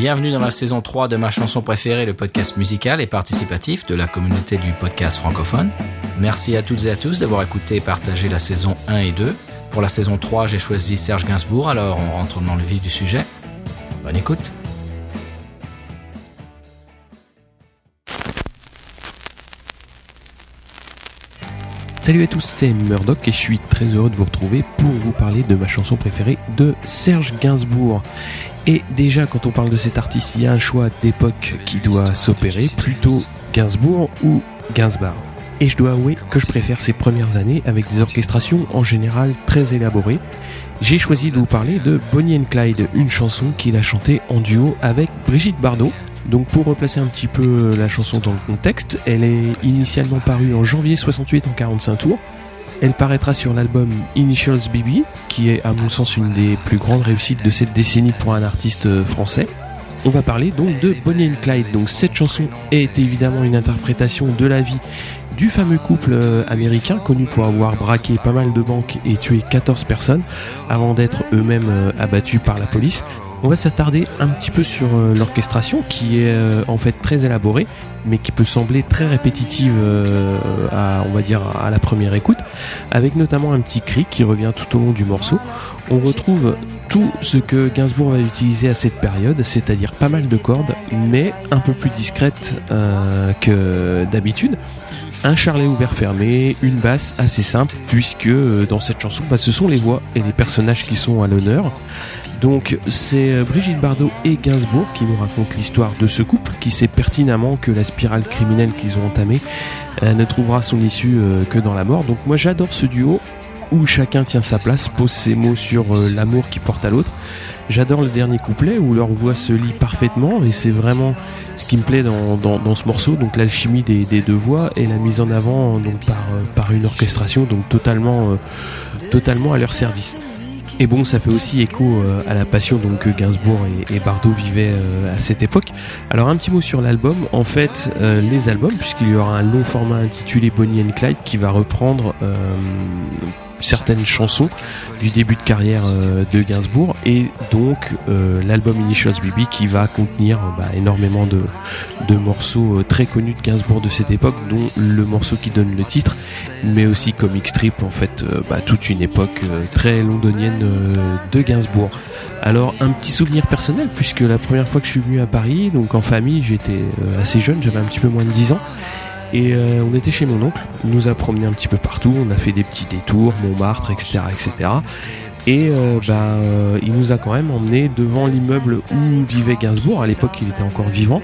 Bienvenue dans la saison 3 de ma chanson préférée, le podcast musical et participatif de la communauté du podcast francophone. Merci à toutes et à tous d'avoir écouté et partagé la saison 1 et 2. Pour la saison 3, j'ai choisi Serge Gainsbourg, alors on rentre dans le vif du sujet. Bonne écoute. Salut à tous, c'est Murdoch et je suis très heureux de vous retrouver pour vous parler de ma chanson préférée de Serge Gainsbourg. Et déjà, quand on parle de cet artiste, il y a un choix d'époque qui doit s'opérer, plutôt Gainsbourg ou Gainsbourg. Et je dois avouer que je préfère ces premières années avec des orchestrations en général très élaborées. J'ai choisi de vous parler de Bonnie and Clyde, une chanson qu'il a chantée en duo avec Brigitte Bardot. Donc pour replacer un petit peu la chanson dans le contexte, elle est initialement parue en janvier 68 en 45 tours. Elle paraîtra sur l'album Initials BB, qui est à mon sens une des plus grandes réussites de cette décennie pour un artiste français. On va parler donc de Bonnie and Clyde. Donc cette chanson est évidemment une interprétation de la vie du fameux couple euh, américain connu pour avoir braqué pas mal de banques et tué 14 personnes avant d'être eux-mêmes euh, abattus par la police. On va s'attarder un petit peu sur euh, l'orchestration qui est en fait très élaborée mais qui peut sembler très répétitive à on va dire à la première écoute avec notamment un petit cri qui revient tout au long du morceau. On retrouve tout ce que Gainsbourg va utiliser à cette période, c'est-à-dire pas mal de cordes, mais un peu plus discrètes que d'habitude un charlet ouvert fermé, une basse assez simple, puisque euh, dans cette chanson, bah, ce sont les voix et les personnages qui sont à l'honneur. Donc c'est euh, Brigitte Bardot et Gainsbourg qui nous racontent l'histoire de ce couple qui sait pertinemment que la spirale criminelle qu'ils ont entamée euh, ne trouvera son issue que dans la mort. Donc moi j'adore ce duo où chacun tient sa place, pose ses mots sur l'amour qui porte à l'autre. J'adore le dernier couplet où leur voix se lie parfaitement et c'est vraiment ce qui me plaît dans, dans, ce morceau, donc l'alchimie des, des, deux voix et la mise en avant donc par, euh, par une orchestration donc totalement, euh, totalement à leur service. Et bon, ça fait aussi écho euh, à la passion donc que Gainsbourg et, Bardot vivaient à cette époque. Alors un petit mot sur l'album. En fait, les albums, puisqu'il y aura un long format intitulé Bonnie and Clyde qui va reprendre certaines chansons du début de carrière euh, de Gainsbourg et donc euh, l'album Initials BB qui va contenir bah, énormément de, de morceaux euh, très connus de Gainsbourg de cette époque dont le morceau qui donne le titre mais aussi Comic Strip en fait bah, toute une époque très londonienne de Gainsbourg. Alors un petit souvenir personnel puisque la première fois que je suis venu à Paris donc en famille j'étais assez jeune j'avais un petit peu moins de 10 ans et euh, on était chez mon oncle, il nous a promené un petit peu partout, on a fait des petits détours, Montmartre, etc. etc. Et euh, bah, euh, il nous a quand même emmené devant l'immeuble où vivait Gainsbourg, à l'époque il était encore vivant.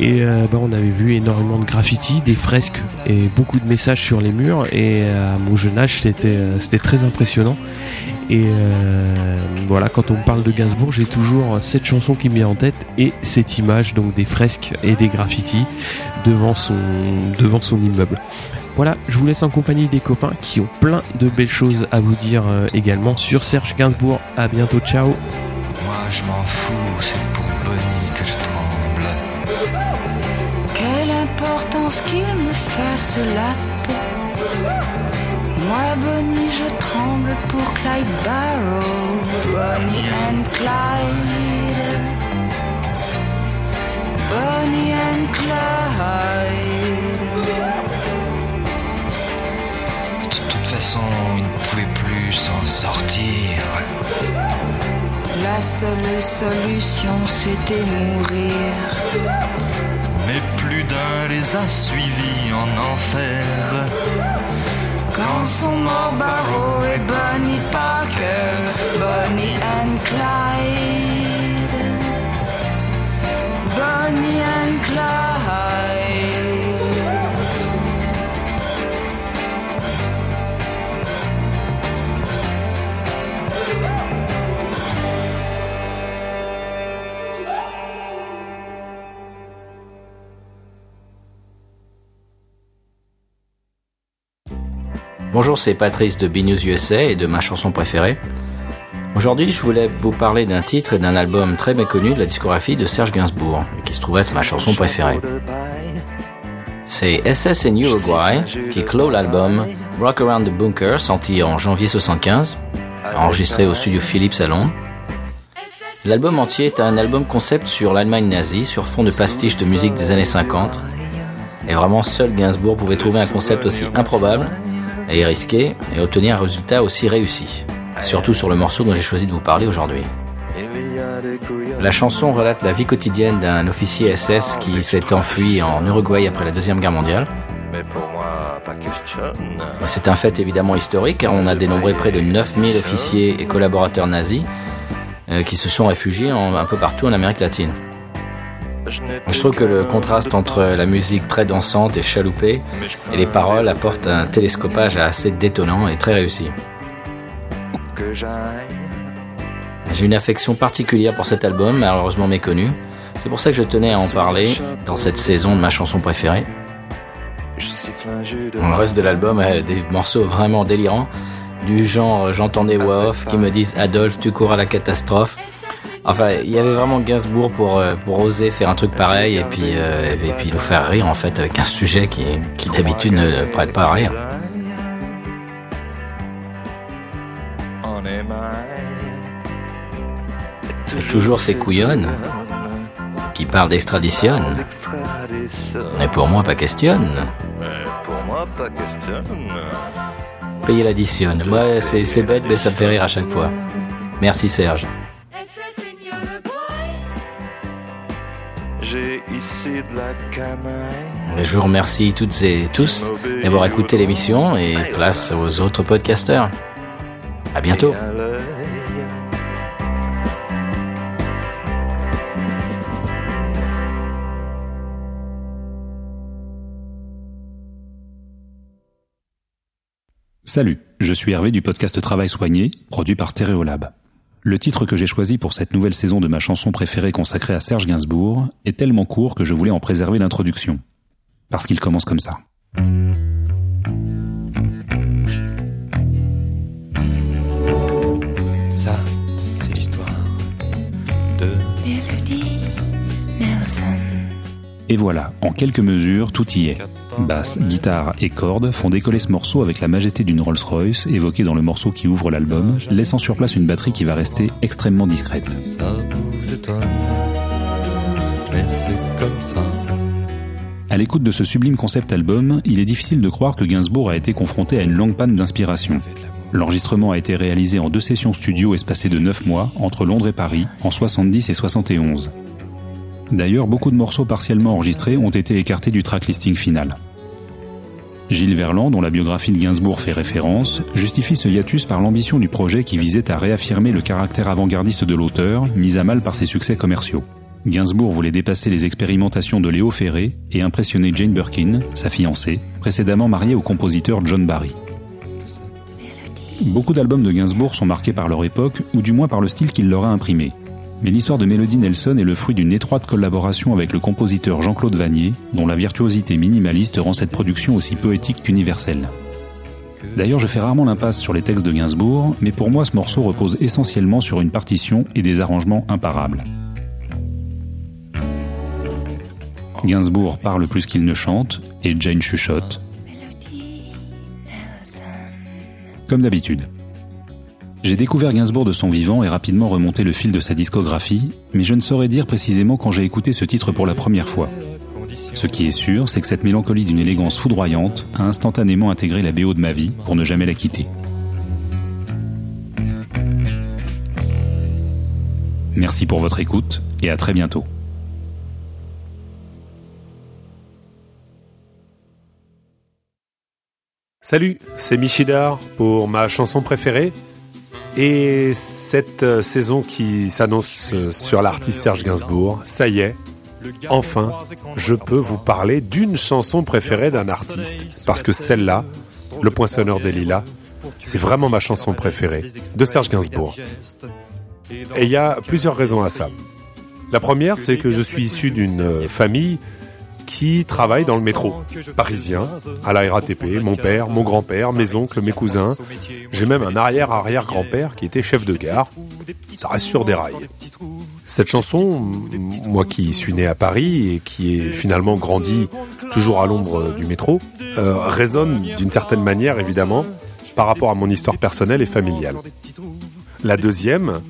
Et bah, on avait vu énormément de graffitis, des fresques et beaucoup de messages sur les murs. Et à mon jeune âge, c'était c'était très impressionnant. Et voilà, quand on parle de Gainsbourg, j'ai toujours cette chanson qui me vient en tête et cette image donc des fresques et des graffitis devant son, devant son immeuble. Voilà, je vous laisse en compagnie des copains qui ont plein de belles choses à vous dire euh, également sur Serge Gainsbourg. À bientôt, ciao. Moi je m'en fous, c'est pour Bonnie que je tremble. Quelle importance qu'il me fasse la peau. Moi Bonnie je tremble pour Clyde Barrow. Bonnie and Clyde. Bonnie and Clyde. De toute façon, il ne pouvait plus s'en sortir. La seule solution, c'était mourir. Mais plus d'un les a suivis en enfer. Quand sont morts Barrow et Bonnie Parker, Bonnie and Clyde. Bonjour, c'est Patrice de B-News USA et de ma chanson préférée. Aujourd'hui, je voulais vous parler d'un titre et d'un album très méconnu de la discographie de Serge Gainsbourg, qui se trouve être ma chanson préférée. C'est SS in Uruguay qui clôt l'album Rock Around the Bunker, sorti en janvier 75, enregistré au studio Philips à Londres. L'album entier est un album concept sur l'Allemagne nazie, sur fond de pastiche de musique des années 50. Et vraiment, seul Gainsbourg pouvait trouver un concept aussi improbable et risqué et obtenir un résultat aussi réussi. Surtout sur le morceau dont j'ai choisi de vous parler aujourd'hui. La chanson relate la vie quotidienne d'un officier SS qui s'est enfui en Uruguay après la Deuxième Guerre mondiale. C'est un fait évidemment historique car on a dénombré près de 9000 officiers et collaborateurs nazis euh, qui se sont réfugiés un peu partout en Amérique latine. Je trouve que le contraste entre la musique très dansante et chaloupée et les paroles apporte un télescopage assez détonnant et très réussi. J'ai une affection particulière pour cet album, malheureusement méconnu. C'est pour ça que je tenais à en parler dans cette saison de ma chanson préférée. Le reste de l'album a des morceaux vraiment délirants, du genre j'entends des voix off qui me disent Adolphe, tu cours à la catastrophe. Enfin, il y avait vraiment Gainsbourg pour, euh, pour oser faire un truc pareil et puis, euh, et puis nous faire rire en fait avec un sujet qui, qui d'habitude ne prête pas à rire. C'est toujours ces couillonnes qui parlent d'extradition. Mais pour moi, pas question. Pour moi, pas question. Payer l'addition. Moi, c'est bête, mais ça me fait rire à chaque fois. Merci Serge. Je vous remercie toutes et tous d'avoir écouté l'émission et place aux autres podcasteurs. À bientôt. Salut, je suis Hervé du podcast Travail soigné, produit par Stéréolab. Le titre que j'ai choisi pour cette nouvelle saison de ma chanson préférée consacrée à Serge Gainsbourg est tellement court que je voulais en préserver l'introduction. Parce qu'il commence comme ça. Ça, c'est l'histoire de Melody Nelson. Et voilà, en quelques mesures, tout y est. Basse, guitare et cordes font décoller ce morceau avec la majesté d'une Rolls-Royce évoquée dans le morceau qui ouvre l'album, laissant sur place une batterie qui va rester extrêmement discrète. ça vous étonne. Mais c'est comme ça. À l'écoute de ce sublime concept album, il est difficile de croire que Gainsbourg a été confronté à une longue panne d'inspiration. L'enregistrement a été réalisé en deux sessions studio espacées de 9 mois entre Londres et Paris, en 70 et 71. D'ailleurs, beaucoup de morceaux partiellement enregistrés ont été écartés du tracklisting final. Gilles Verland, dont la biographie de Gainsbourg fait référence, justifie ce hiatus par l'ambition du projet qui visait à réaffirmer le caractère avant-gardiste de l'auteur, mis à mal par ses succès commerciaux. Gainsbourg voulait dépasser les expérimentations de Léo Ferré et impressionner Jane Birkin, sa fiancée, précédemment mariée au compositeur John Barry. Beaucoup d'albums de Gainsbourg sont marqués par leur époque, ou du moins par le style qu'il leur a imprimé. Mais l'histoire de Melody Nelson est le fruit d'une étroite collaboration avec le compositeur Jean-Claude Vanier, dont la virtuosité minimaliste rend cette production aussi poétique qu'universelle. D'ailleurs, je fais rarement l'impasse sur les textes de Gainsbourg, mais pour moi ce morceau repose essentiellement sur une partition et des arrangements imparables. Gainsbourg parle plus qu'il ne chante, et Jane chuchote, comme d'habitude. J'ai découvert Gainsbourg de son vivant et rapidement remonté le fil de sa discographie, mais je ne saurais dire précisément quand j'ai écouté ce titre pour la première fois. Ce qui est sûr, c'est que cette mélancolie d'une élégance foudroyante a instantanément intégré la BO de ma vie pour ne jamais la quitter. Merci pour votre écoute et à très bientôt. Salut, c'est Michidar pour ma chanson préférée. Et cette euh, saison qui s'annonce euh, sur l'artiste Serge Gainsbourg, ça y est, enfin, je peux vous parler d'une chanson préférée d'un artiste. Parce que celle-là, Le Poinçonneur des Lilas, c'est vraiment ma chanson préférée de Serge Gainsbourg. Et il y a plusieurs raisons à ça. La première, c'est que je suis issu d'une euh, famille qui travaille dans le métro parisien, à la RATP, mon père, mon grand-père, mes oncles, mes cousins. J'ai même un arrière-arrière-grand-père qui était chef de gare. Ça reste sur des rails. Cette chanson, moi qui suis né à Paris et qui ai finalement grandi toujours à l'ombre du métro, euh, résonne d'une certaine manière évidemment par rapport à mon histoire personnelle et familiale. La deuxième,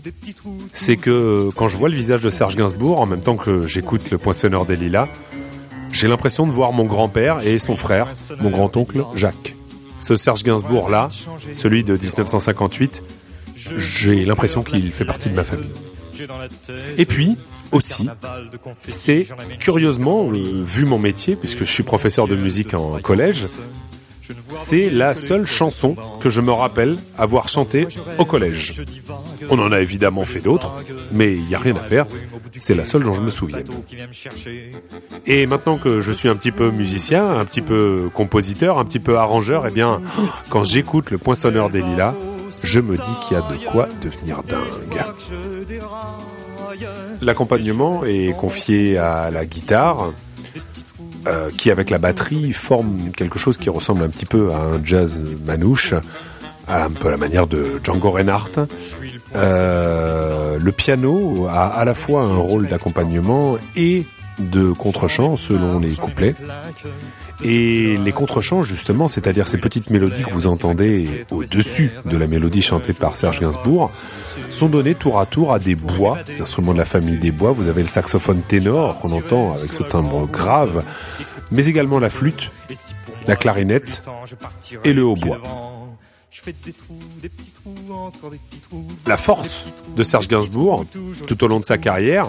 c'est que quand je vois le visage de Serge Gainsbourg, en même temps que j'écoute le poinçonneur des lilas, j'ai l'impression de voir mon grand-père et son frère, mon grand-oncle Jacques. Ce Serge Gainsbourg-là, celui de 1958, j'ai l'impression qu'il fait partie de ma famille. Et puis, aussi, c'est curieusement, euh, vu mon métier, puisque je suis professeur de musique en collège, c'est la seule chanson que je me rappelle avoir chantée au collège. On en a évidemment fait d'autres, mais il n'y a rien à faire. C'est la seule dont je me souviens. Et maintenant que je suis un petit peu musicien, un petit peu compositeur, un petit peu arrangeur, eh bien, quand j'écoute le poinçonneur des lilas, je me dis qu'il y a de quoi devenir dingue. L'accompagnement est confié à la guitare, euh, qui avec la batterie forme quelque chose qui ressemble un petit peu à un jazz manouche, à un peu la manière de Django Reinhardt. Euh, le piano a à la fois un rôle d'accompagnement et de contre-chant selon les couplets. Et les contre-chants, justement, c'est-à-dire ces petites mélodies que vous entendez au-dessus de la mélodie chantée par Serge Gainsbourg, sont donnés tour à tour à des bois, des instruments de la famille des bois. Vous avez le saxophone ténor qu'on entend avec ce timbre grave, mais également la flûte, la clarinette et le hautbois. La force de Serge Gainsbourg, tout au long de sa carrière,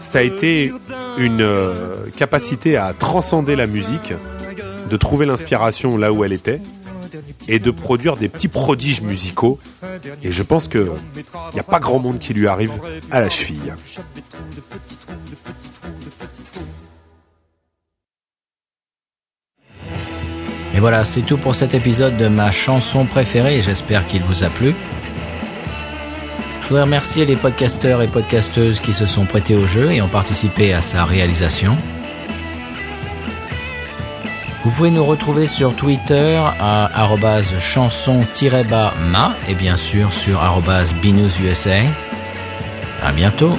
ça a été une euh, capacité à transcender la musique, de trouver l'inspiration là où elle était, et de produire des petits prodiges musicaux. Et je pense qu'il n'y a pas grand monde qui lui arrive à la cheville. Voilà, c'est tout pour cet épisode de ma chanson préférée j'espère qu'il vous a plu. Je voudrais remercier les podcasteurs et podcasteuses qui se sont prêtés au jeu et ont participé à sa réalisation. Vous pouvez nous retrouver sur Twitter à chanson-ma et bien sûr sur binoususa. À bientôt